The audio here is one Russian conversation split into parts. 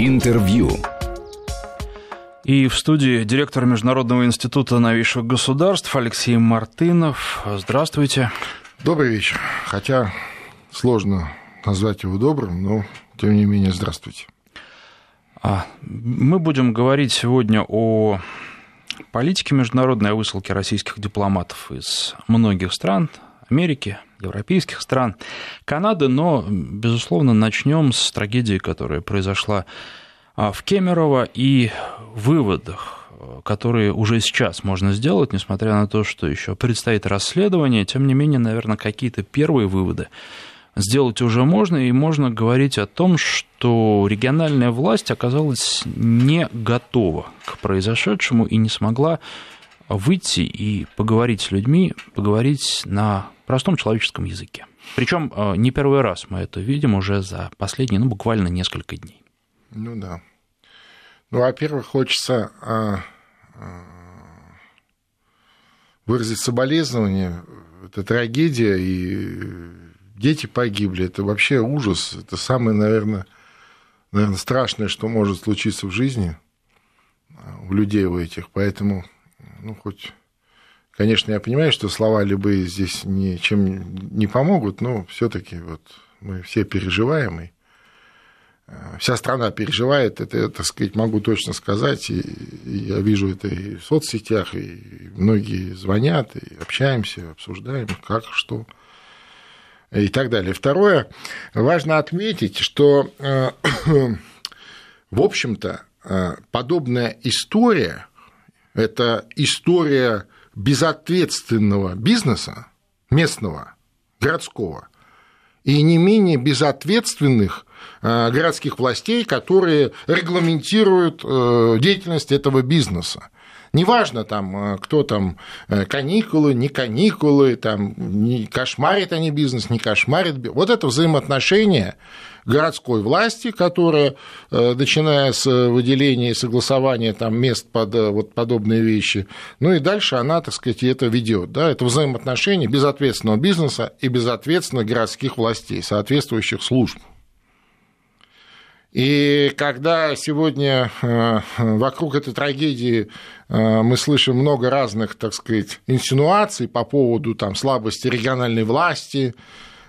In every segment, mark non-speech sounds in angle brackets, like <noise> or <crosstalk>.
Интервью. И в студии директор Международного института новейших государств Алексей Мартынов. Здравствуйте. Добрый вечер. Хотя сложно назвать его добрым, но тем не менее здравствуйте. А, мы будем говорить сегодня о политике международной, о высылке российских дипломатов из многих стран, Америки, европейских стран, Канады, но, безусловно, начнем с трагедии, которая произошла а, в Кемерово и выводах, которые уже сейчас можно сделать, несмотря на то, что еще предстоит расследование, тем не менее, наверное, какие-то первые выводы сделать уже можно, и можно говорить о том, что региональная власть оказалась не готова к произошедшему и не смогла выйти и поговорить с людьми, поговорить на простом человеческом языке. Причем э, не первый раз мы это видим уже за последние, ну, буквально несколько дней. Ну да. Ну, во-первых, хочется а, а, выразить соболезнование. Это трагедия, и дети погибли. Это вообще ужас. Это самое, наверное, наверное, страшное, что может случиться в жизни у людей у этих. Поэтому, ну, хоть Конечно, я понимаю, что слова любые здесь ничем не помогут, но все-таки вот мы все переживаем, и э, вся страна переживает, это, так сказать, могу точно сказать, и, и я вижу это и в соцсетях, и многие звонят, и общаемся, обсуждаем, как, что, и так далее. Второе, важно отметить, что, э, <clears throat> в общем-то, э, подобная история, это история безответственного бизнеса, местного, городского, и не менее безответственных э, городских властей, которые регламентируют э, деятельность этого бизнеса. Неважно, там, э, кто там, каникулы, не каникулы, там, не кошмарит они бизнес, не кошмарит. Вот это взаимоотношение городской власти, которая, э, начиная с выделения и согласования там, мест под э, вот подобные вещи, ну и дальше она, так сказать, это ведет. Да? Это взаимоотношения безответственного бизнеса и безответственных городских властей, соответствующих служб. И когда сегодня э, вокруг этой трагедии мы слышим много разных, так сказать, инсинуаций по поводу там, слабости региональной власти,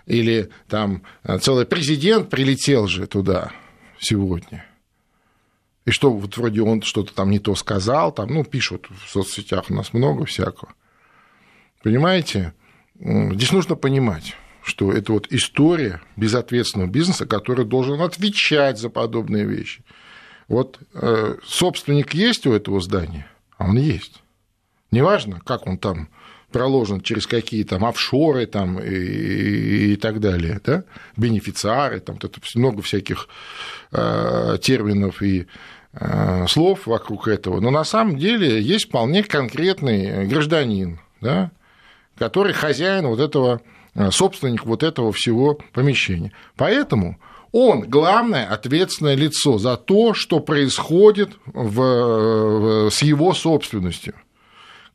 или там э, целый президент прилетел же туда сегодня. И что, вот вроде он что-то там не то сказал, там, ну, пишут в соцсетях у нас много всякого. Понимаете? Здесь нужно понимать, что это вот история безответственного бизнеса, который должен отвечать за подобные вещи. Вот э, собственник есть у этого здания, а он есть. Неважно, как он там проложен через какие там офшоры там, и, и так далее, да? бенефициары, там тут много всяких э, терминов и э, слов вокруг этого, но на самом деле есть вполне конкретный гражданин, да, который хозяин вот этого, э, собственник вот этого всего помещения. Поэтому он главное ответственное лицо за то, что происходит в, с его собственностью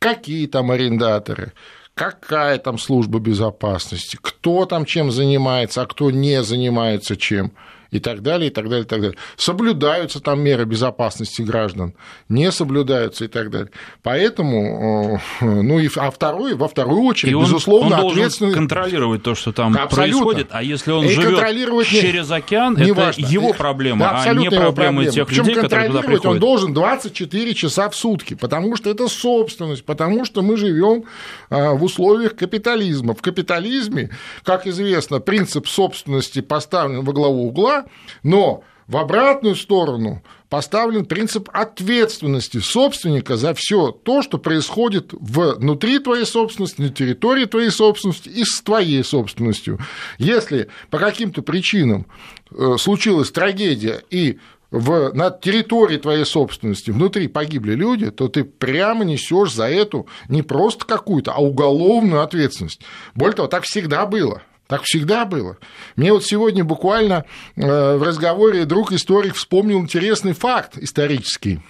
какие там арендаторы, какая там служба безопасности, кто там чем занимается, а кто не занимается чем и так далее, и так далее, и так далее. Соблюдаются там меры безопасности граждан, не соблюдаются и так далее. Поэтому, э, ну и а второй, во вторую очередь, и он, безусловно, он ответственный... контролировать то, что там Абсолютно. происходит, а если он и живет через океан, не это важно. его проблема, да, а не проблема, проблема. тех Причем людей, которые туда приходят. он должен 24 часа в сутки, потому что это собственность, потому что мы живем а, в условиях капитализма. В капитализме, как известно, принцип собственности поставлен во главу угла, но в обратную сторону поставлен принцип ответственности собственника за все то, что происходит внутри твоей собственности, на территории твоей собственности и с твоей собственностью. Если по каким-то причинам э, случилась трагедия и в, на территории твоей собственности внутри погибли люди, то ты прямо несешь за эту не просто какую-то, а уголовную ответственность. Более того, так всегда было. Так всегда было. Мне вот сегодня буквально э, в разговоре друг историк вспомнил интересный факт исторический.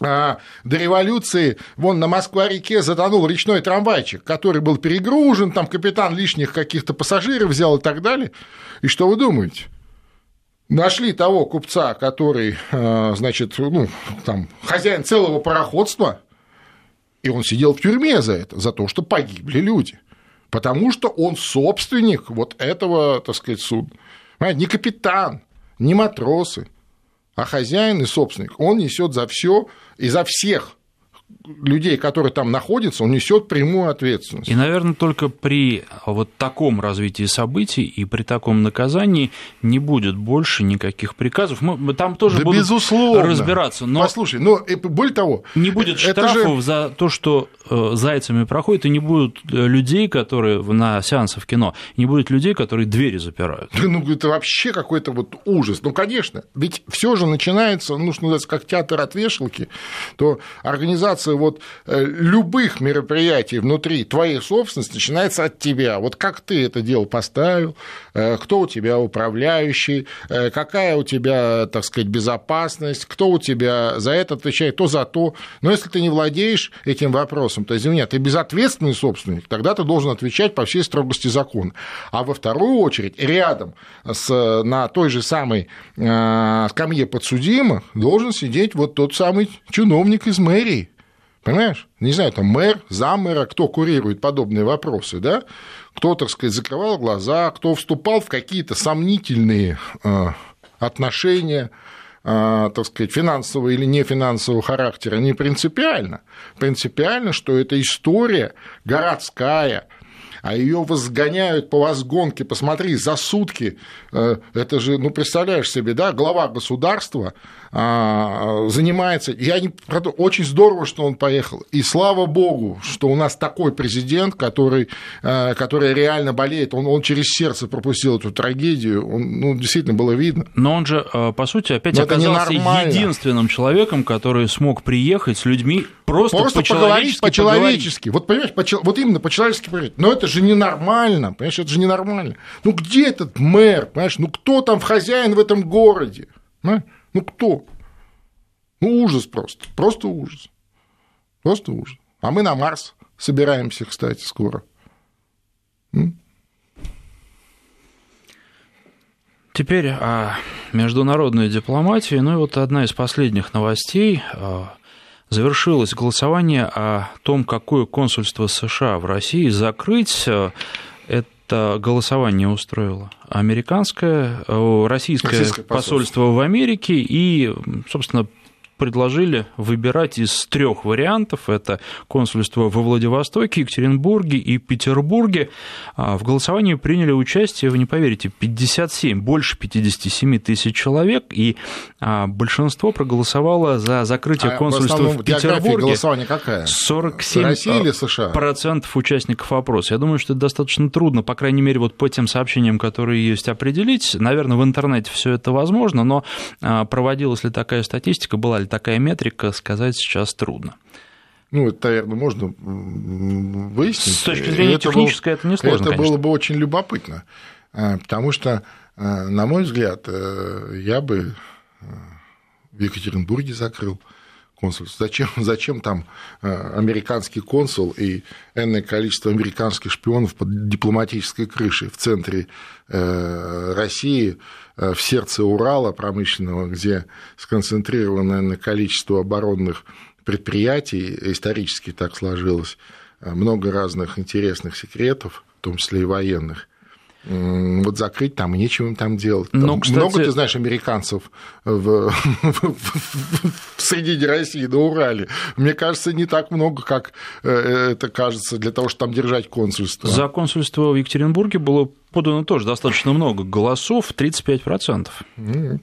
А, до революции вон на Москва-реке затонул речной трамвайчик, который был перегружен, там капитан лишних каких-то пассажиров взял и так далее. И что вы думаете? нашли того купца, который, э, значит, ну, там, хозяин целого пароходства, и он сидел в тюрьме за это, за то, что погибли люди. Потому что он собственник вот этого, так сказать, судна. Не капитан, не матросы, а хозяин и собственник. Он несет за все и за всех людей, которые там находятся, он несет прямую ответственность. И, наверное, только при вот таком развитии событий и при таком наказании не будет больше никаких приказов. Мы там тоже да будут безусловно. разбираться. Но Послушай, но более того... Не будет штрафов же... за то, что э, зайцами проходит, и не будет э, людей, которые на сеансах в кино, не будет людей, которые двери запирают. <laughs> Ну, это вообще какой-то вот ужас. Ну, конечно, ведь все же начинается, ну, что называется, как театр от вешалки, то организация организация вот э, любых мероприятий внутри твоей собственности начинается от тебя. Вот как ты это дело поставил, э, кто у тебя управляющий, э, какая у тебя, так сказать, безопасность, кто у тебя за это отвечает, то за то. Но если ты не владеешь этим вопросом, то, извини, ты безответственный собственник, тогда ты должен отвечать по всей строгости закона. А во вторую очередь, рядом с, на той же самой скамье подсудимых должен сидеть вот тот самый чиновник из мэрии, Понимаешь? Не знаю, там мэр, замэра, кто курирует подобные вопросы, да? Кто, так сказать, закрывал глаза, кто вступал в какие-то сомнительные э, отношения, э, так сказать, финансового или нефинансового характера, не принципиально. Принципиально, что это история городская, а ее возгоняют по возгонке, посмотри, за сутки, э, это же, ну, представляешь себе, да, глава государства занимается, я не, очень здорово, что он поехал, и слава богу, что у нас такой президент, который, э, который реально болеет, он, он через сердце пропустил эту трагедию, он, ну, действительно было видно. Но он же, э, по сути, опять Но оказался единственным человеком, который смог приехать с людьми просто, просто по-человечески по-человечески. Вот, понимаешь, по, вот именно по-человечески поговорить. Но это же ненормально, понимаешь, это же ненормально. Ну, где этот мэр, понимаешь, ну, кто там хозяин в этом городе? Понимаешь? Ну кто? Ну ужас просто, просто ужас. Просто ужас. А мы на Марс собираемся, кстати, скоро. Теперь о международной дипломатии. Ну и вот одна из последних новостей. А, завершилось голосование о том, какое консульство США в России закрыть. Это голосование устроило американское, э, российское, российское посольство. посольство в Америке и, собственно, предложили выбирать из трех вариантов. Это консульство во Владивостоке, Екатеринбурге и Петербурге. А, в голосовании приняли участие, вы не поверите, 57, больше 57 тысяч человек, и а, большинство проголосовало за закрытие а консульства в, в Петербурге. голосования какая? 47 Россия или США? процентов участников опроса. Я думаю, что это достаточно трудно, по крайней мере, вот по тем сообщениям, которые есть, определить. Наверное, в интернете все это возможно, но проводилась ли такая статистика, была ли такая метрика, сказать сейчас трудно. Ну, это, наверное, можно выяснить. С точки зрения это технической, было, это несложно, Это конечно. было бы очень любопытно, а, потому что, а, на мой взгляд, э, я бы э, в Екатеринбурге закрыл консульство. Зачем, <laughs> зачем там э, американский консул и энное количество американских шпионов под дипломатической крышей в центре России, в сердце Урала промышленного, где сконцентрировано энное количество оборонных предприятий, исторически так сложилось, много разных интересных секретов, в том числе и военных, вот закрыть там, нечего им там делать. Там ну, кстати... Много, ты знаешь, американцев в, <laughs> в, средине России на Урале. Мне кажется, не так много, как э, это кажется, для того, чтобы там держать консульство. За консульство в Екатеринбурге было подано тоже достаточно много голосов, 35%. Нет.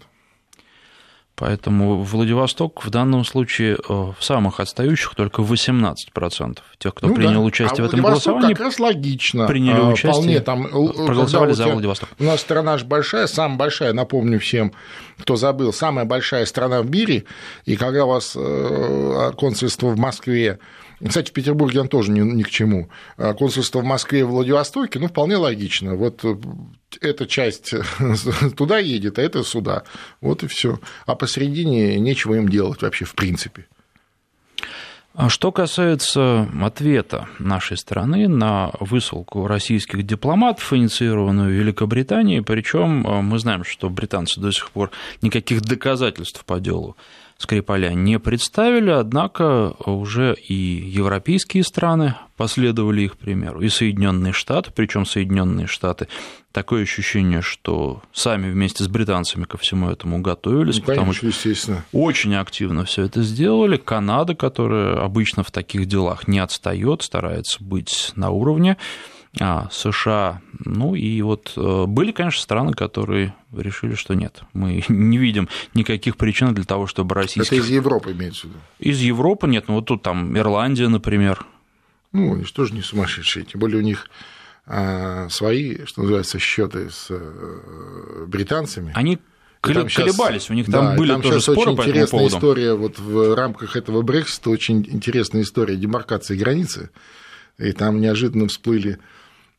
Поэтому Владивосток в данном случае э, в самых отстающих только 18% тех, кто ну, принял да. участие а в этом голосовании. как раз логично. Приняли а, участие, вполне, там, э, проголосовали за Владивосток. У нас страна же большая, самая большая, напомню всем, кто забыл, самая большая страна в мире, и когда у вас э, консульство в Москве кстати, в Петербурге он тоже ни, ни к чему. А консульство в Москве и Владивостоке, ну, вполне логично. Вот э, эта часть <laughs> туда едет, а это сюда. Вот и все. А посередине нечего им делать вообще, в принципе. А что касается ответа нашей страны на высылку российских дипломатов, инициированную Великобританией, причем э, мы знаем, что британцы до сих пор никаких доказательств по делу Скрипаля не представили, однако уже и европейские страны последовали их примеру, и Соединенные Штаты, причем Соединенные Штаты, такое ощущение, что сами вместе с британцами ко всему этому готовились, ну, конечно, потому что естественно. очень активно все это сделали. Канада, которая обычно в таких делах не отстает, старается быть на уровне. А, США, ну и вот э, были, конечно, страны, которые решили, что нет, мы <laughs> не видим никаких причин для того, чтобы российских... Это из Европы имеется в виду? Из Европы нет, ну вот тут там Ирландия, например. Ну, они же тоже не сумасшедшие, тем более у них а, свои, что называется, счеты с э, британцами. Они колебались, сейчас, у них там да, были там тоже споры очень по интересная поводу. история, вот в рамках этого Брексита очень интересная история демаркации границы, и там неожиданно всплыли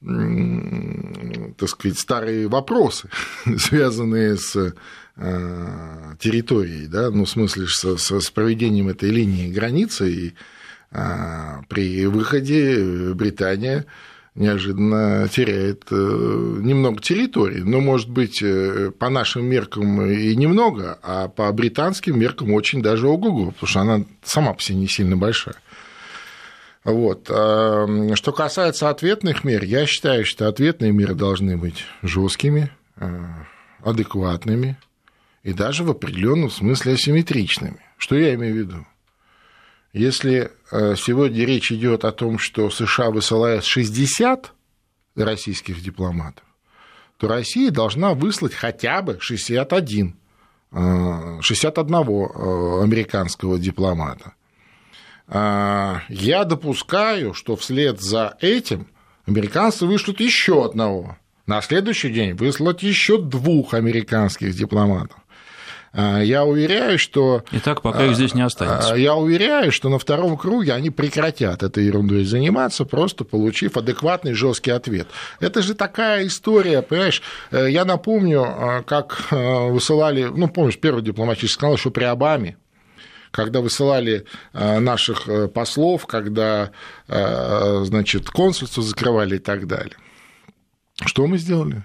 так сказать, старые вопросы, <laughs> связанные с э, территорией, да, ну, в смысле, со, с проведением этой линии границы, и э, при выходе Британия неожиданно теряет э, немного территории, но, может быть, по нашим меркам и немного, а по британским меркам очень даже ого-го, потому что она сама по себе не сильно большая. Вот. Что касается ответных мер, я считаю, что ответные меры должны быть жесткими, э, адекватными и даже в определенном смысле асимметричными. Что я имею в виду? Если э, сегодня речь идет о том, что США высылает 60 российских дипломатов, то Россия должна выслать хотя бы 61, 61 э, американского дипломата. А, я допускаю, что вслед за этим американцы вышлют еще одного. На следующий день выслать еще двух американских дипломатов. А, я уверяю, что... Итак, пока их здесь не останется. А, я уверяю, что на втором круге они прекратят этой ерундой заниматься, просто получив адекватный жесткий ответ. Это же такая история, понимаешь? Э, я напомню, как э, высылали, ну, помнишь, первый дипломатический канал еще при Обаме, когда высылали э, наших э, послов, когда, э, значит, консульство закрывали и так далее. Что мы сделали?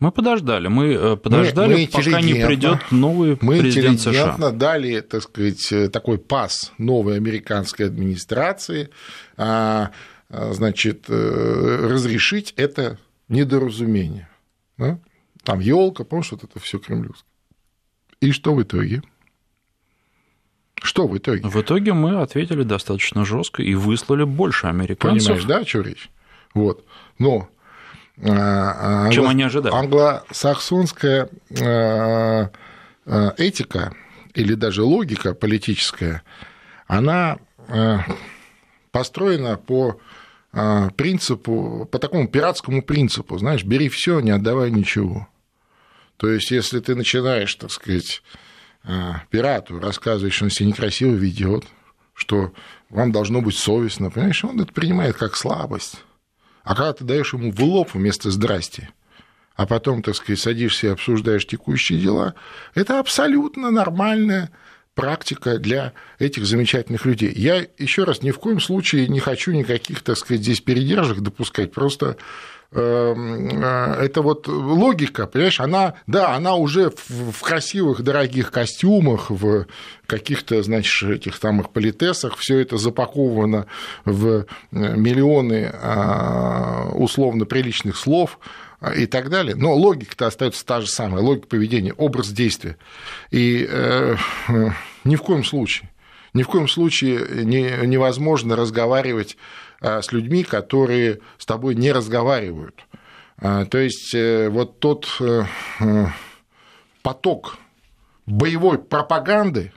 Мы подождали, мы подождали, мы, мы пока не придет новый мы президент США. Мы дали, так сказать, такой пас новой американской администрации, а, значит, разрешить это недоразумение. Да? Там елка, помнишь, вот это все кремлевское. И что в итоге? Что в итоге? В итоге мы ответили достаточно жестко и выслали больше американцев. Понимаешь, да, о чем речь? Вот. Но а, чем англо... они ожидали? Англосаксонская а, этика или даже логика политическая, она построена по принципу, по такому пиратскому принципу, знаешь, бери все, не отдавай ничего. То есть, если ты начинаешь, так сказать, пирату рассказывает, что он себя некрасиво ведет, что вам должно быть совестно, понимаешь, он это принимает как слабость. А когда ты даешь ему в лоб вместо «здрасте», а потом, так сказать, садишься и обсуждаешь текущие дела, это абсолютно нормальная практика для этих замечательных людей. Я еще раз ни в коем случае не хочу никаких, так сказать, здесь передержек допускать, просто это вот логика, понимаешь, она, да, она уже в красивых, дорогих костюмах, в каких-то, значит, этих самых политесах, все это запаковано в э, миллионы а, условно приличных слов, а, и так далее. Но логика-то остается та же самая, логика поведения, образ действия. И э, ни в коем случае, ни в коем случае не, невозможно разговаривать с людьми, которые с тобой не разговаривают. А, то есть э, вот тот э, э, поток боевой пропаганды,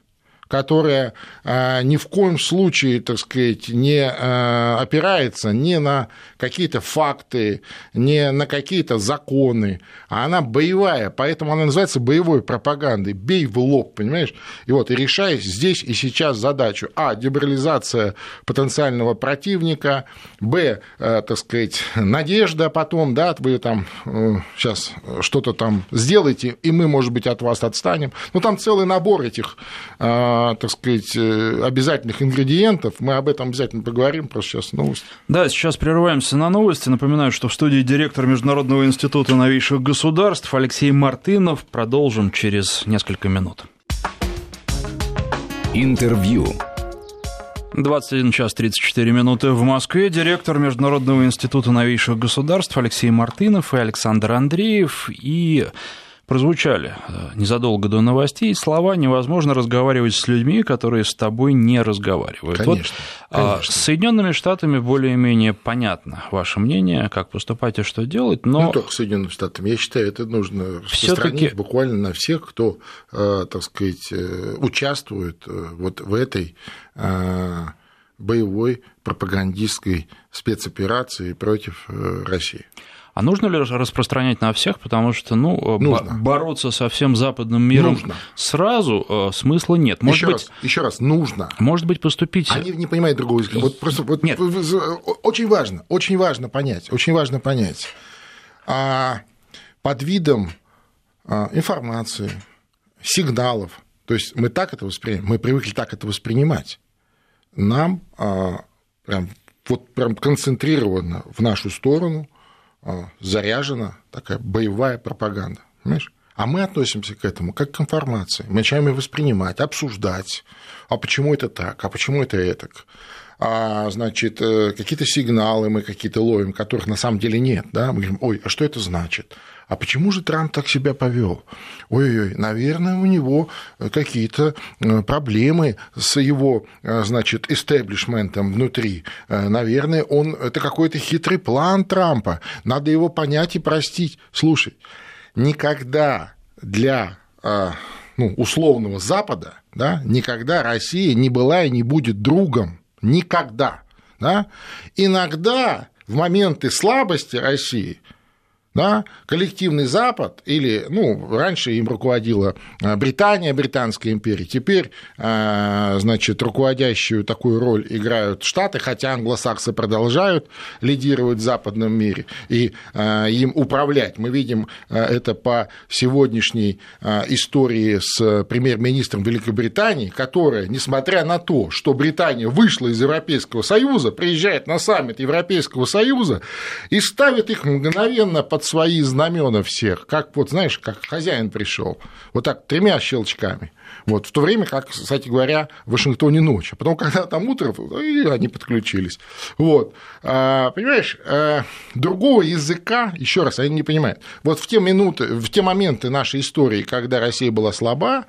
которая а, ни в коем случае, так сказать, не а, опирается ни на какие-то факты, ни на какие-то законы, а она боевая, поэтому она называется боевой пропагандой. Бей в лоб, понимаешь? И вот, и решай здесь и сейчас задачу. А, деморализация потенциального противника, Б, так сказать, надежда потом, да, вы там сейчас что-то там сделаете, и мы, может быть, от вас отстанем. Ну, там целый набор этих а, так сказать, э, обязательных ингредиентов. Мы об этом обязательно поговорим, просто сейчас новости. Да, сейчас прерываемся на новости. Напоминаю, что в студии директор Международного института новейших государств Алексей Мартынов. Продолжим через несколько минут. Интервью. 21 час 34 минуты в Москве. Директор Международного института новейших государств Алексей Мартынов и Александр Андреев. И прозвучали э, незадолго до новостей слова «невозможно разговаривать с людьми, которые с тобой не разговаривают». Конечно, вот, а, конечно. С Соединенными Штатами более-менее понятно ваше мнение, как поступать и что делать, но... Не только с Соединенными Штатами. Я считаю, это нужно распространить буквально на всех, кто, э, так сказать, э, участвует вот в этой боевой пропагандистской спецоперации против России. А нужно ли распространять на всех, потому что ну, нужно. бороться со всем западным миром нужно. сразу э, смысла нет. Может еще, быть, раз, еще раз, нужно. Может быть, поступить... Они не понимают другого языка. Вот просто вот, нет. очень важно, очень важно понять, очень важно понять. А под видом а, информации, сигналов, то есть мы так это воспринимаем, мы привыкли так это воспринимать, нам а, прям, вот прям концентрированно в нашу сторону заряжена такая боевая пропаганда. Понимаешь? А мы относимся к этому как к информации. Мы начинаем ее воспринимать, обсуждать. А почему это так? А почему это этак? А, значит, какие-то сигналы мы какие-то ловим, которых на самом деле нет. Да? Мы говорим, ой, а что это значит? А почему же Трамп так себя повел? Ой-ой, наверное, у него какие-то проблемы с его, значит, истеблишментом внутри. Наверное, он это какой-то хитрый план Трампа. Надо его понять и простить. Слушай, никогда для ну, условного Запада да, никогда Россия не была и не будет другом. Никогда. Да? Иногда в моменты слабости России да, коллективный Запад, или, ну, раньше им руководила а, Британия, Британская империя, теперь, а, значит, руководящую такую роль играют Штаты, хотя англосаксы продолжают лидировать в западном мире и а, им управлять. Мы видим это по сегодняшней истории с премьер-министром Великобритании, которая, несмотря на то, что Британия вышла из Европейского Союза, приезжает на саммит Европейского Союза и ставит их мгновенно под под свои знамена всех, как вот, знаешь, как хозяин пришел, вот так тремя щелчками. Вот, в то время как, кстати говоря, в Вашингтоне ночь. А потом, когда там утро, и они подключились. Вот. А, понимаешь, а, другого языка, еще раз, они не понимают. Вот в те минуты, в те моменты нашей истории, когда Россия была слаба,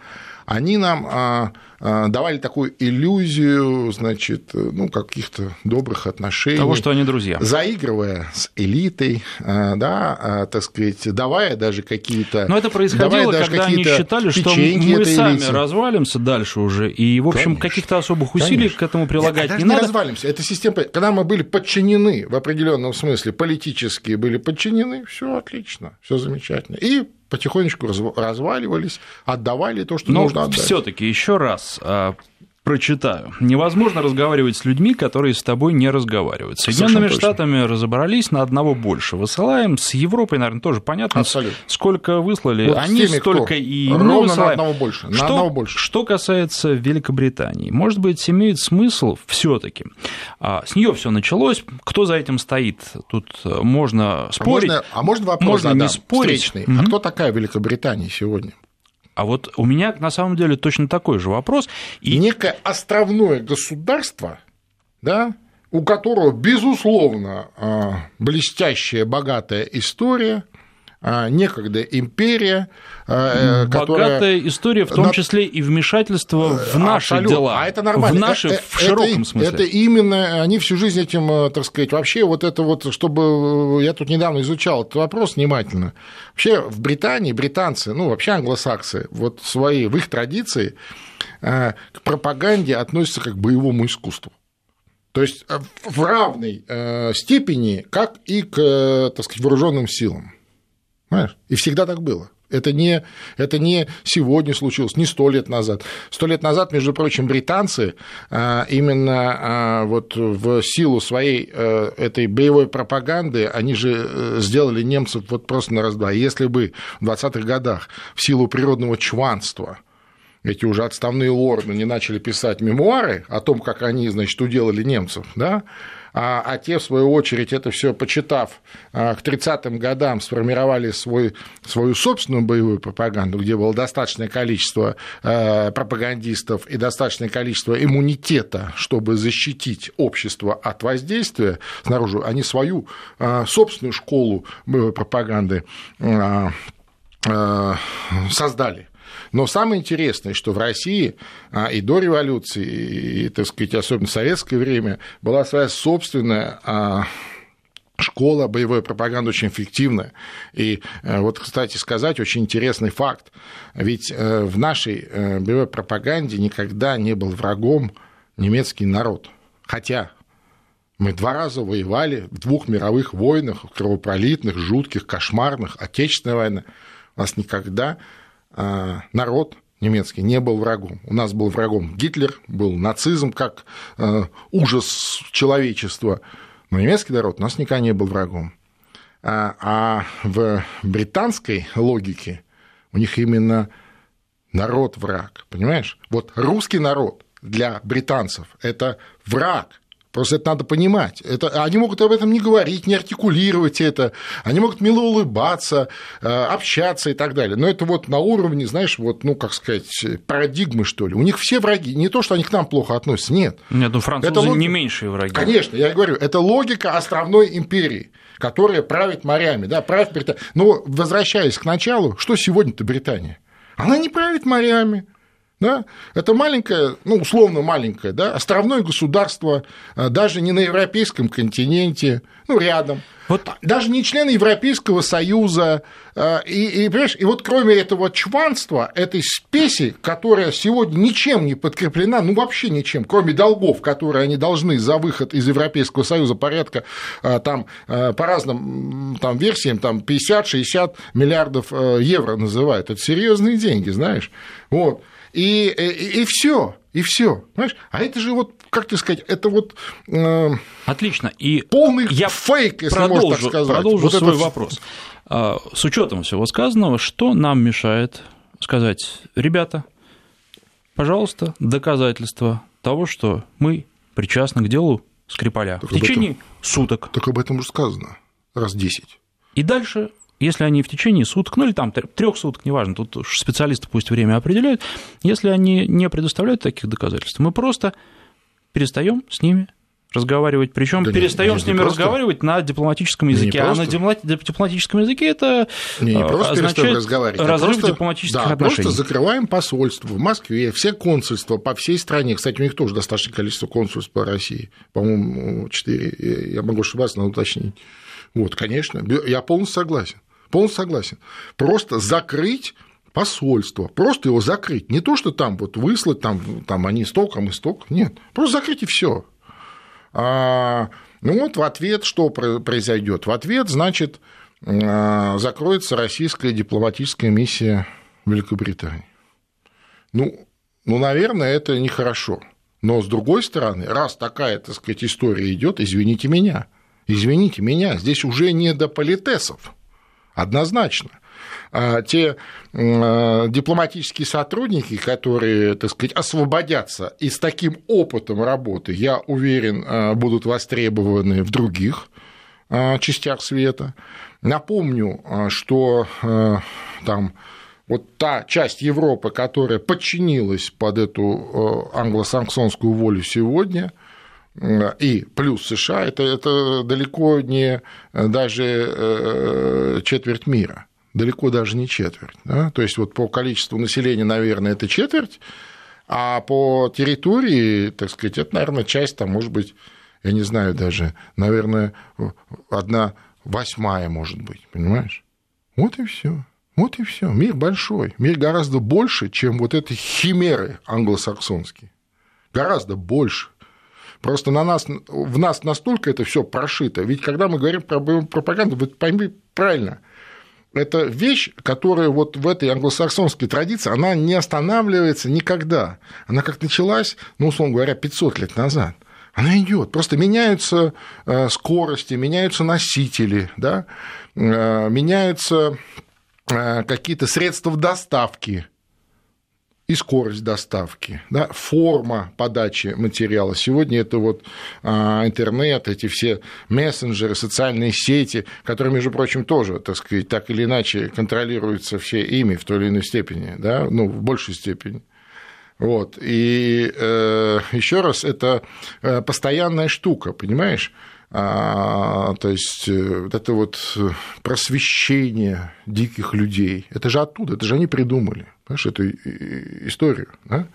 они нам а, давали такую иллюзию, значит, ну, каких-то добрых отношений. Того, что они друзья. Заигрывая с элитой, а, да, так сказать, давая даже какие-то... Но это происходило, когда они считали, что мы сами элите. развалимся дальше уже, и, в общем, каких-то особых усилий Конечно. к этому прилагать Нет, не, не надо. развалимся, это система... Когда мы были подчинены в определенном смысле, политически были подчинены, все отлично, все замечательно. И потихонечку разваливались, отдавали то, что Но нужно отдать. все-таки еще раз а, прочитаю. Невозможно разговаривать с людьми, которые с тобой не разговаривают. С Соединенными Штатами разобрались, на одного больше высылаем. С Европой, наверное, тоже понятно, Абсолютно. сколько выслали. Вот Они теми, столько и Ровно высылаем. на одного больше. На что, одного больше. Что касается Великобритании, может быть, имеет смысл все-таки. А, с нее все началось. Кто за этим стоит? Тут э, можно спорить. А можно, а можно вопрос можно задам, не спорить. встречный? Mm-hmm. А кто такая Великобритания сегодня? А вот у меня на самом деле точно такой же вопрос. И... Некое островное государство, да, у которого, безусловно, а, блестящая, богатая история, некогда империя, а, Богатая которая... история, в том числе и вмешательство в наши Абсолютно. дела. А это нормально. В наши, это, в широком это, смысле. Это именно, они всю жизнь этим, э, так сказать, вообще вот это вот, чтобы, э, я тут недавно изучал этот вопрос внимательно, вообще в Британии британцы, ну, вообще англосаксы, вот свои, в их традиции э, к пропаганде относятся как к боевому искусству. То есть в равной степени, как и к, так сказать, вооруженным силам. Понимаешь? И всегда так было. Это не, это не сегодня случилось, не сто лет назад. Сто лет назад, между прочим, британцы а, именно а, вот в силу своей э, этой боевой пропаганды, они же э, сделали немцев вот просто на раз-два. Если бы в 20-х годах в силу природного чванства эти уже отставные лорды не начали писать мемуары о том, как они, значит, уделали немцев, да, а, а те, в свою очередь, это все почитав, а, к 30-м годам сформировали свой, свою собственную боевую пропаганду, где было достаточное количество а, пропагандистов и достаточное количество иммунитета, чтобы защитить общество от воздействия снаружи, они свою собственную школу пропаганды создали. Но самое интересное, что в России а, и до революции, и, так сказать, особенно в советское время, была своя собственная а, школа боевой пропаганды очень эффективная. И э, вот, кстати сказать, очень интересный факт. Ведь э, в нашей э, боевой пропаганде никогда не был врагом немецкий народ. Хотя мы два раза воевали в двух мировых войнах, кровопролитных, жутких, кошмарных, Отечественная война. У нас никогда народ немецкий не был врагом. У нас был врагом Гитлер, был нацизм как а, ужас человечества, но немецкий народ у нас никогда не был врагом. А, а в британской логике у них именно народ враг, понимаешь? Вот русский народ для британцев – это враг, Просто это надо понимать. Это, они могут об этом не говорить, не артикулировать это, они могут мило улыбаться, э, общаться и так далее. Но это вот на уровне, знаешь, вот, ну, как сказать, парадигмы, что ли. У них все враги. Не то, что они к нам плохо относятся, нет. Нет, ну французы это лог... не меньшие враги. Конечно, я говорю, это логика островной империи которая правит морями, да, правит Британия. Но возвращаясь к началу, что сегодня-то Британия? Она не правит морями, да? Это маленькое, ну, условно маленькое, да, островное государство, а, даже не на европейском континенте, ну, рядом. Вот. Даже не член Европейского Союза. А, и, и, понимаешь, и вот кроме этого чванства, этой спеси, которая сегодня ничем не подкреплена, ну вообще ничем, кроме долгов, которые они должны за выход из Европейского Союза порядка а, там по разным там, версиям, там 50-60 миллиардов евро называют. Это серьезные деньги, знаешь. Вот и, и, и все, и все, понимаешь? А это же вот, как тебе сказать, это вот э, отлично и полный я фейк, если продолжу, можно так сказать. Продолжу вот свой это... вопрос. А, с учетом всего сказанного, что нам мешает сказать, ребята, пожалуйста, доказательства того, что мы причастны к делу Скрипаля так в течение этом, суток. Так об этом уже сказано раз десять. И дальше если они в течение суток, ну или там трех суток, неважно, тут специалисты пусть время определяют, если они не предоставляют таких доказательств, мы просто перестаем с ними разговаривать. Причем да перестаем с ними просто... разговаривать на дипломатическом языке. а на дипломатическом языке это не, не просто означает разговаривать, а разрыв просто, дипломатических да, отношений. Просто закрываем посольство в Москве, все консульства по всей стране. Кстати, у них тоже достаточное количество консульств по России. По-моему, 4. Я могу ошибаться, надо уточнить. Вот, конечно, я полностью согласен. Полностью согласен. Просто закрыть посольство, просто его закрыть. Не то, что там вот выслать, там, там они столько, мы столько. Нет, просто закрыть и все. А, ну вот в ответ что произойдет? В ответ, значит, а, закроется российская дипломатическая миссия в Великобритании. Ну, ну, наверное, это нехорошо. Но с другой стороны, раз такая, так сказать, история идет, извините меня, извините меня, здесь уже не до политесов. Однозначно. А те дипломатические сотрудники, которые, так сказать, освободятся и с таким опытом работы, я уверен, а, будут востребованы в других а, частях света. Напомню, что там вот та часть Европы, которая подчинилась под эту англосаксонскую волю сегодня, и плюс США, это, это далеко не э, даже э, четверть мира, далеко даже не четверть. Да? То есть вот по количеству населения, наверное, это четверть, а по территории, так сказать, это, наверное, часть, там, может быть, я не знаю даже, наверное, одна восьмая, может быть, понимаешь? Вот и все. Вот и все. Мир большой. Мир гораздо больше, чем вот эти химеры англосаксонские. Гораздо больше. Просто на нас, в нас настолько это все прошито. Ведь когда мы говорим про пропаганду, вы поймите правильно, это вещь, которая вот в этой англосаксонской традиции, она не останавливается никогда. Она как началась, ну, условно говоря, 500 лет назад. Она идет. Просто меняются э, скорости, меняются носители, да? Э, меняются э, какие-то средства доставки и скорость доставки, да, форма подачи материала. Сегодня это вот а, интернет, эти все мессенджеры, социальные сети, которые, между прочим, тоже, так сказать, так или иначе контролируются все ими в той или иной степени, да, ну, в большей степени. Вот. И э, еще раз, это э, постоянная штука, понимаешь? А, то есть э, вот это вот просвещение диких людей, это же оттуда, это же они придумали, понимаешь, эту историю, да?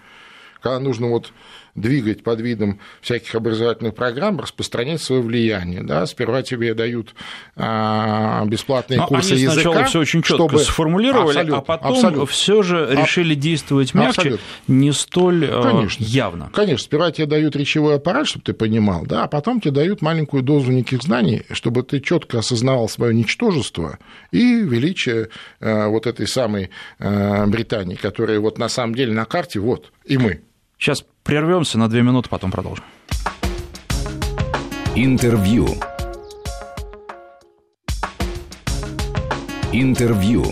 когда нужно вот двигать под видом всяких образовательных программ, распространять свое влияние. Да? Сперва тебе дают а, бесплатные Но курсы они языка. Сначала все очень четко чтобы... сформулировали, абсолютно, а потом все же решили действовать мягче, абсолютно. не столь э, Конечно. явно. Конечно, сперва тебе дают речевой аппарат, чтобы ты понимал, да, а потом тебе дают маленькую дозу неких знаний, чтобы ты четко осознавал свое ничтожество и величие э, вот этой самой э, Британии, которая вот на самом деле на карте вот и мы. Сейчас прервемся на две минуты, потом продолжим. Интервью. Интервью.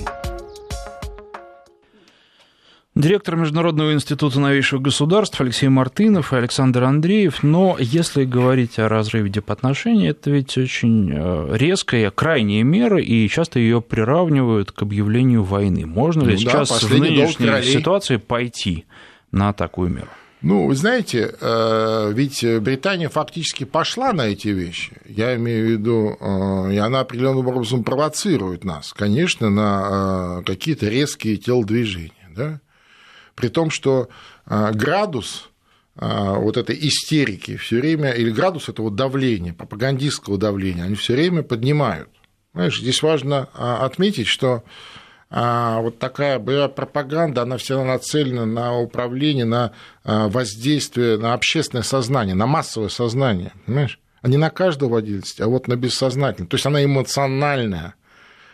Директор Международного института новейших государств Алексей Мартынов и Александр Андреев. Но если говорить о разрыве дипотношений, это ведь очень э, резкая, крайняя мера, и часто ее приравнивают к объявлению войны. Можно ли ну, сейчас да, в нынешней ситуации пойти на такую меру? Ну, вы знаете, э, ведь Британия фактически пошла на эти вещи. Я имею в виду, э, и она определенным образом провоцирует нас, конечно, на э, какие-то резкие телодвижения. Да? При том, что градус вот этой истерики все время, или градус этого давления, пропагандистского давления, они все время поднимают. Знаешь, здесь важно отметить, что вот такая боевая пропаганда, она всегда нацелена на управление, на а, воздействие на общественное сознание, на массовое сознание, понимаешь? А не на каждого водительства, а вот на бессознательное. То есть она эмоциональная.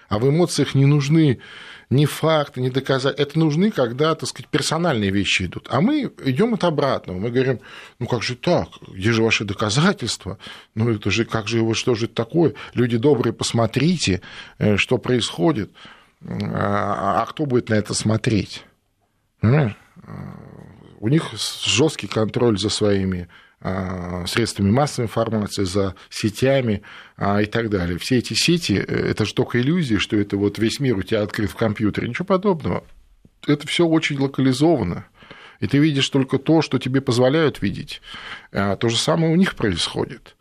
А в эмоциях не нужны ни факты, ни доказательства. Это нужны, когда, так сказать, персональные вещи идут. А мы идем от обратного. Мы говорим, ну как же так? Где же ваши доказательства? Ну это же, как же его, что же это такое? Люди добрые, посмотрите, э, что происходит. А, а кто будет на это смотреть? Понимаешь? У них жесткий контроль за своими а, средствами массовой информации, за сетями и так далее. Все эти сети – это же только иллюзии, что это вот весь мир у тебя открыт в компьютере. Ничего подобного. Это все очень локализовано. И ты видишь только то, что тебе позволяют видеть. То же самое у них происходит.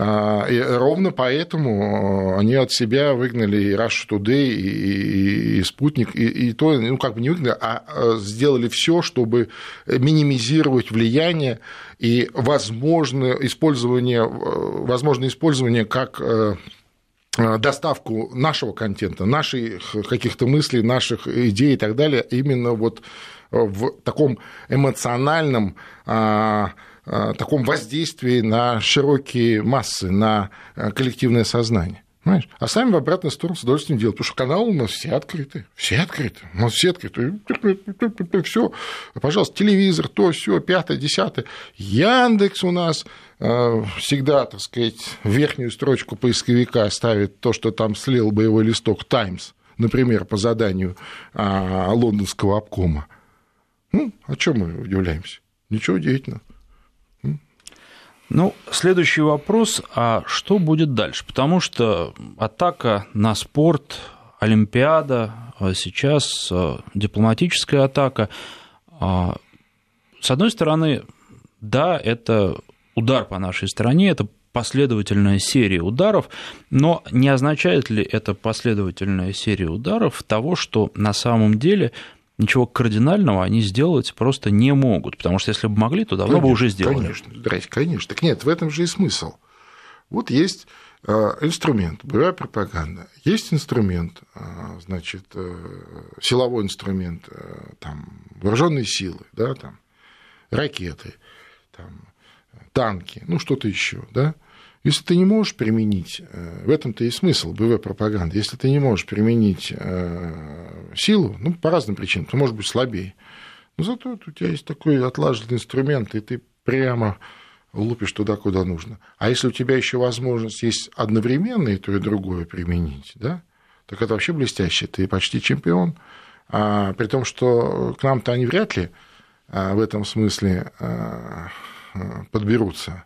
А, и ровно поэтому они от себя выгнали и Rush Today, и, и Спутник, и, и то, ну, как бы не выгнали, а, а сделали все, чтобы минимизировать влияние и возможное использование, возможное использование как э, доставку нашего контента, наших каких-то мыслей, наших идей и так далее, именно вот в таком эмоциональном а, Э, таком воздействии на широкие массы, на э, коллективное сознание. Понимаешь? А сами в обратную сторону с удовольствием делают, потому что каналы у нас все открыты, все открыты, у нас все открыты, все, пожалуйста, телевизор, то, все, пятое, десятое, Яндекс у нас э, всегда, так сказать, верхнюю строчку поисковика ставит то, что там слил боевой листок Таймс, например, по заданию а, лондонского обкома. Ну, о чем мы удивляемся? Ничего удивительного. Ну, следующий вопрос, а что будет дальше? Потому что атака на спорт, Олимпиада, а сейчас а, дипломатическая атака. А, с одной стороны, да, это удар по нашей стране, это последовательная серия ударов, но не означает ли это последовательная серия ударов того, что на самом деле ничего кардинального они сделать просто не могут, потому что если бы могли, то давно конечно, бы уже сделали. Конечно, здрасте, конечно. Так нет, в этом же и смысл. Вот есть э, инструмент, боевая пропаганда, есть инструмент, э, значит, э, силовой инструмент, там, вооруженные силы, да, там, ракеты, там, танки, ну, что-то еще, да, если ты не можешь применить, э, в этом-то и смысл БВ пропаганды, если ты не можешь применить э, силу, ну, по разным причинам, ты можешь быть слабее, но зато у тебя есть такой отлаженный инструмент, и ты прямо лупишь туда, куда нужно. А если у тебя еще возможность есть одновременно и то, и другое применить, да, так это вообще блестяще, ты почти чемпион, а, при том, что к нам-то они вряд ли в этом смысле подберутся.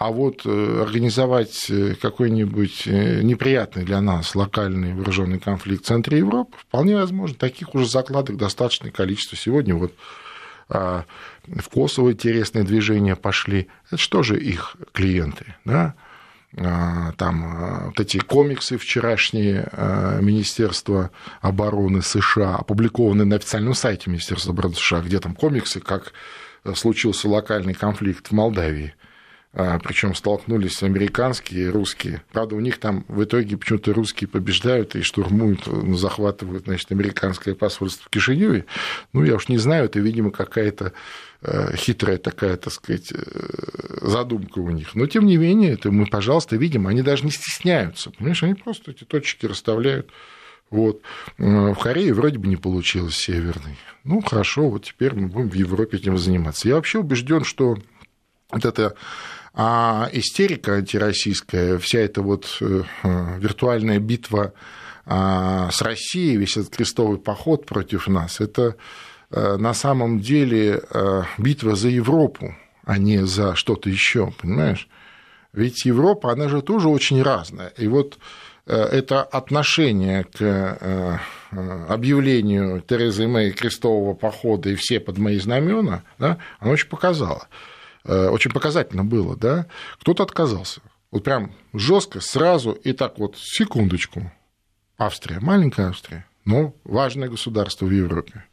А вот организовать какой-нибудь неприятный для нас локальный вооруженный конфликт в центре Европы вполне возможно. Таких уже закладок достаточное количество. Сегодня вот в Косово интересные движения пошли. Это что же их клиенты? Да? А, там а, вот эти комиксы вчерашние а, Министерства обороны США, опубликованные на официальном сайте Министерства обороны США, где там комиксы, как случился локальный конфликт в Молдавии. Причем столкнулись американские и русские. Правда, у них там в итоге почему-то русские побеждают и штурмуют, ну, захватывают, значит, американское посольство в Кишиневе. Ну, я уж не знаю, это, видимо, какая-то Э, хитрая такая, так сказать, э, задумка у них. Но, тем не менее, это мы, пожалуйста, видим, они даже не стесняются. Понимаешь, они просто эти точки расставляют. Вот. Э, в Корее вроде бы не получилось северный. Ну, хорошо, вот теперь мы будем в Европе этим заниматься. Я вообще убежден, что вот эта а истерика антироссийская, вся эта вот виртуальная битва а, с Россией, весь этот крестовый поход против нас, это Э, на самом деле э, битва за Европу, а не за что-то еще, понимаешь? Ведь Европа, она же тоже очень разная. И вот э, это отношение к объявлению Терезы Мэй крестового похода и все под мои знамена, да, оно очень показало. Очень показательно было, да. Кто-то отказался. Вот прям жестко, сразу и так вот, секундочку. Австрия, маленькая Австрия, но важное государство в Европе.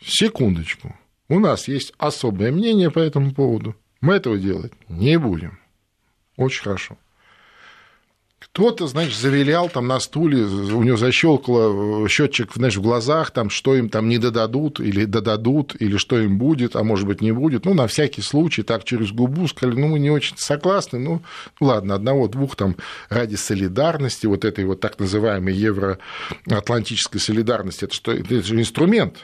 Секундочку. У нас есть особое мнение по этому поводу. Мы этого делать не будем. Очень хорошо. Кто-то, значит, завилял там на стуле, у него защелкало счетчик, знаешь, в глазах, там, что им там не додадут, или додадут, или что им будет, а может быть, не будет. Ну, на всякий случай, так через губу сказали, ну, мы не очень согласны, ну ладно, одного-двух там ради солидарности, вот этой вот так называемой евроатлантической солидарности, это что, это же инструмент,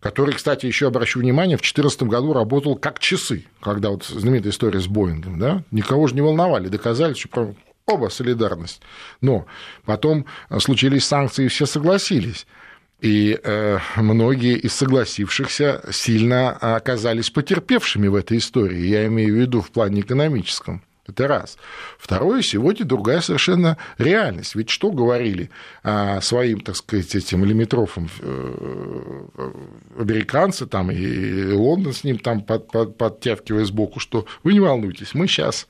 который, кстати, еще обращу внимание, в 2014 году работал как часы, когда вот знаменитая история с Боингом, да, никого же не волновали, доказали, что оба солидарность. Но потом случились санкции, и все согласились. И э, многие из согласившихся сильно оказались потерпевшими в этой истории. Я имею в виду в плане экономическом. Это раз. Второе, сегодня другая совершенно реальность. Ведь что говорили а, своим, так сказать, этим лимитрофам э, американцы там, и Лондон с ним там под, под, подтягивая сбоку, что вы не волнуйтесь, мы сейчас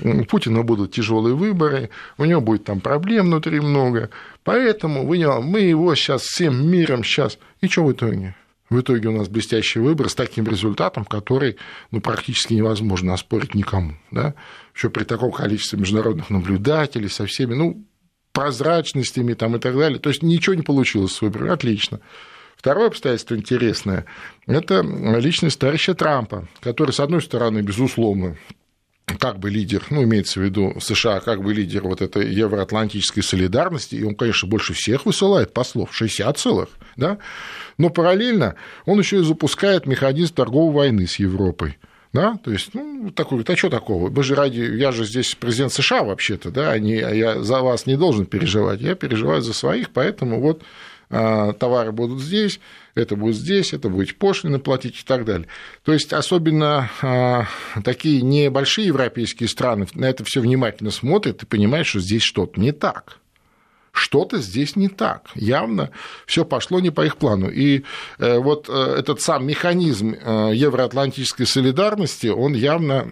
у Путина будут тяжелые выборы, у него будет там проблем внутри много, поэтому мы его сейчас всем миром сейчас. И что в итоге? В итоге у нас блестящий выбор с таким результатом, который ну, практически невозможно оспорить никому. Да? Еще при таком количестве международных наблюдателей, со всеми ну, прозрачностями там, и так далее. То есть ничего не получилось с выбором. Отлично. Второе обстоятельство интересное – это личность товарища Трампа, который, с одной стороны, безусловно, как бы лидер, ну, имеется в виду США, как бы лидер вот этой евроатлантической солидарности, и он, конечно, больше всех высылает послов, 60 целых, да, но параллельно он еще и запускает механизм торговой войны с Европой. Да, то есть, ну, такой, а что такого? Мы же ради, я же здесь президент США вообще-то, да, а не, я за вас не должен переживать, я переживаю за своих, поэтому вот а, товары будут здесь, это будет здесь, это будет пошлины платить и так далее. То есть, особенно а, такие небольшие европейские страны на это все внимательно смотрят и понимают, что здесь что-то не так что-то здесь не так. Явно все пошло не по их плану. И э, вот э, этот сам механизм э, евроатлантической солидарности, он явно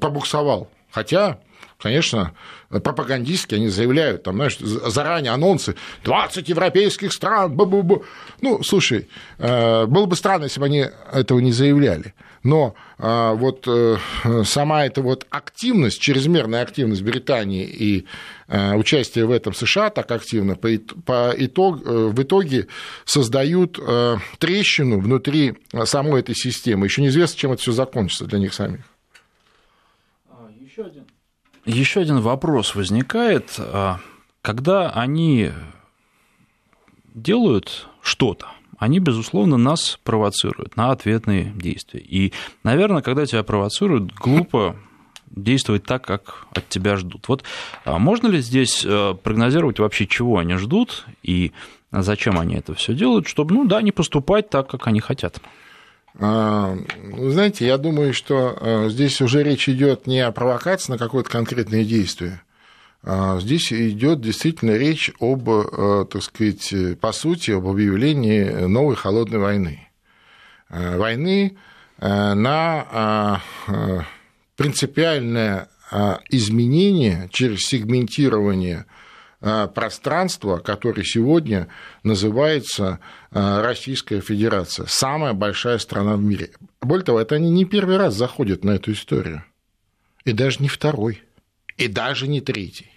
побуксовал. Хотя конечно, пропагандистски они заявляют, там, знаешь, заранее анонсы, 20 европейских стран, бу -бу -бу. ну, слушай, э, было бы странно, если бы они этого не заявляли, но э, вот э, сама эта вот активность, чрезмерная активность Британии и участие в этом США так активно по итог, в итоге создают трещину внутри самой этой системы. Еще неизвестно, чем это все закончится для них самих. А, Еще один еще один вопрос возникает, а, когда они делают что-то, они, безусловно, нас провоцируют на ответные действия. И, наверное, когда тебя провоцируют, глупо действовать так, как от тебя ждут. Вот а можно ли здесь э, прогнозировать вообще, чего они ждут, и зачем они это все делают, чтобы, ну да, не поступать так, как они хотят. А, знаете, я думаю, что а, здесь уже речь идет не о провокации на какое-то конкретное действие. А здесь идет действительно речь об, так сказать, по сути, об объявлении новой холодной войны. Войны на принципиальное изменение через сегментирование пространство, которое сегодня называется э, Российская Федерация. Самая большая страна в мире. Более того, это они не первый раз заходят на эту историю. И даже не второй. И даже не третий.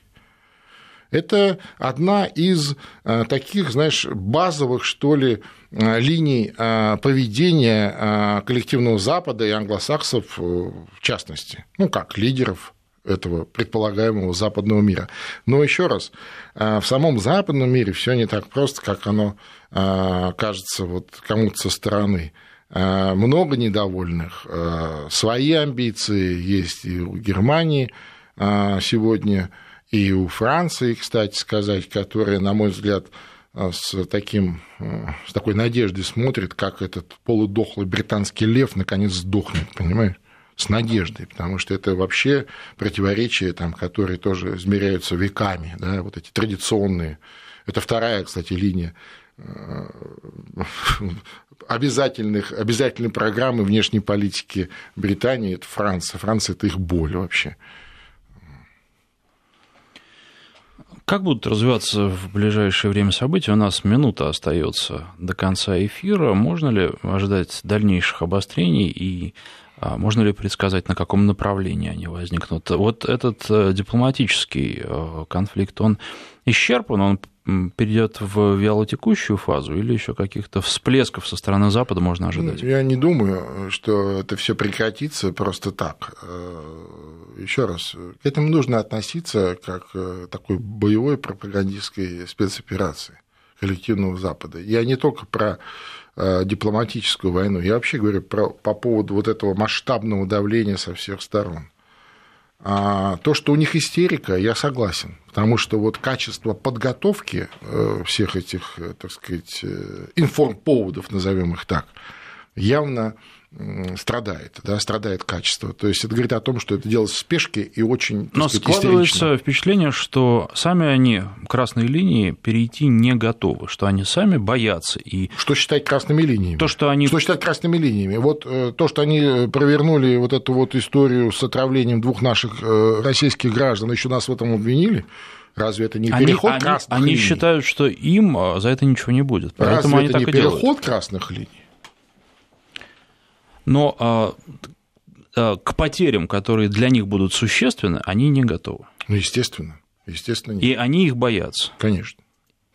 Это одна из э, таких, знаешь, базовых, что ли, линий поведения коллективного Запада и англосаксов в частности. Ну, как лидеров этого предполагаемого западного мира. Но еще раз, э, в самом западном мире все не так просто, как оно э, кажется вот кому-то со стороны. Э, много недовольных, свои амбиции есть и у Германии сегодня, и у Франции, кстати сказать, которая, на мой взгляд, с, таким, с такой надеждой смотрит, как этот полудохлый британский лев наконец сдохнет, понимаешь? С надеждой, потому что это вообще противоречия, там, которые тоже измеряются веками, да, вот эти традиционные. Это вторая, кстати, линия э, <laughs> обязательных, обязательной программы внешней политики Британии, это Франция. Франция – это их боль вообще. Как будут развиваться в ближайшее время события? У нас минута остается до конца эфира. Можно ли ожидать дальнейших обострений и можно ли предсказать, на каком направлении они возникнут? Вот этот э, дипломатический э, конфликт, он исчерпан, он перейдет в вялотекущую фазу или еще каких-то всплесков со стороны Запада можно ожидать? Я не думаю, что это все прекратится просто так. Э, еще раз, к этому нужно относиться как к такой боевой пропагандистской спецоперации коллективного Запада. Я не только про Э, дипломатическую войну. Я вообще говорю про, по поводу вот этого масштабного давления со всех сторон. А то, что у них истерика, я согласен, потому что вот качество подготовки э, всех этих, э, так сказать, информповодов, назовем их так, явно страдает, да, страдает качество. То есть это говорит о том, что это делается в спешке и очень Но сказать, складывается истерично. впечатление, что сами они красные линии перейти не готовы, что они сами боятся. И... Что считать красными линиями? То, что они... Что считать красными линиями? Вот э, то, что они провернули вот эту вот историю с отравлением двух наших э, российских граждан, еще нас в этом обвинили, Разве это не переход они, красных они, линий? Они считают, что им за это ничего не будет. Поэтому Разве они это так не переход делают. красных линий? Но а, а, к потерям, которые для них будут существенны, они не готовы. Ну, естественно. Естественно, нет. И они их боятся. Конечно.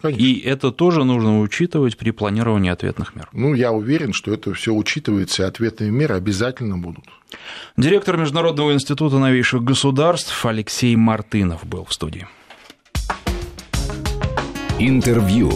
Конечно. И это тоже нужно учитывать при планировании ответных мер. Ну, я уверен, что это все учитывается, и ответные меры обязательно будут. Директор Международного института новейших государств Алексей Мартынов был в студии. Интервью.